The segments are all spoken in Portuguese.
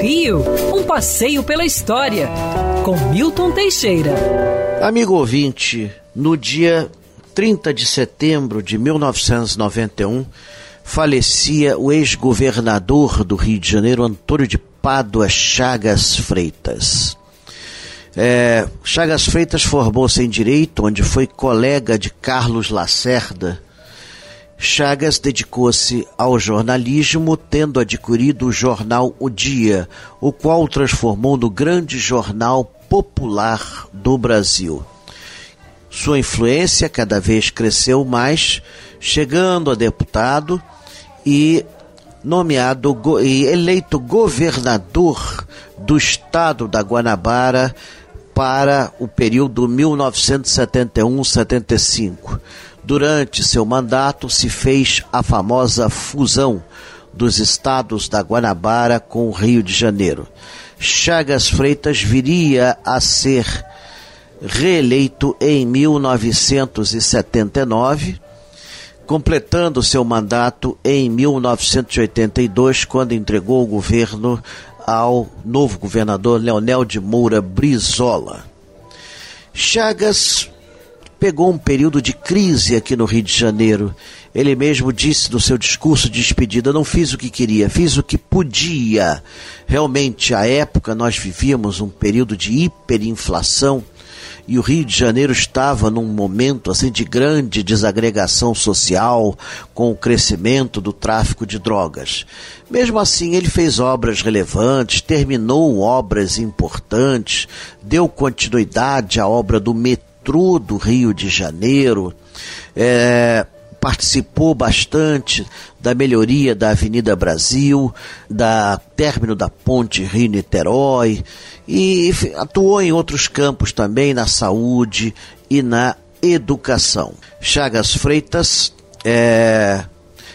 Rio, um passeio pela história, com Milton Teixeira. Amigo ouvinte, no dia 30 de setembro de 1991, falecia o ex-governador do Rio de Janeiro, Antônio de Pádua Chagas Freitas. É, Chagas Freitas formou-se em Direito, onde foi colega de Carlos Lacerda. Chagas dedicou-se ao jornalismo, tendo adquirido o jornal O Dia, o qual transformou no grande jornal popular do Brasil. Sua influência cada vez cresceu mais, chegando a deputado e nomeado e eleito governador do estado da Guanabara para o período 1971-75. Durante seu mandato se fez a famosa fusão dos estados da Guanabara com o Rio de Janeiro. Chagas Freitas viria a ser reeleito em 1979, completando seu mandato em 1982, quando entregou o governo ao novo governador Leonel de Moura Brizola. Chagas pegou um período de crise aqui no Rio de Janeiro. Ele mesmo disse no seu discurso de despedida: não fiz o que queria, fiz o que podia. Realmente, à época, nós vivíamos um período de hiperinflação e o Rio de Janeiro estava num momento assim de grande desagregação social com o crescimento do tráfico de drogas. Mesmo assim, ele fez obras relevantes, terminou obras importantes, deu continuidade à obra do metrô do Rio de Janeiro. É, participou bastante da melhoria da Avenida Brasil, da término da ponte Rio-Niterói e atuou em outros campos também, na saúde e na educação. Chagas Freitas é,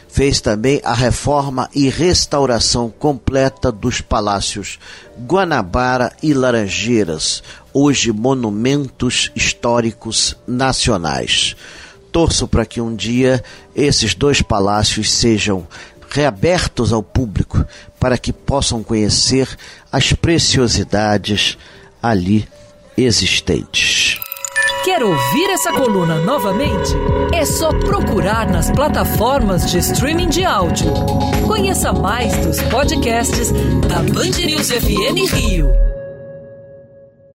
fez também a reforma e restauração completa dos palácios Guanabara e Laranjeiras, hoje monumentos históricos nacionais. Torço para que um dia esses dois palácios sejam reabertos ao público para que possam conhecer as preciosidades ali existentes. Quer ouvir essa coluna novamente? É só procurar nas plataformas de streaming de áudio. Conheça mais dos podcasts da Band News FM Rio.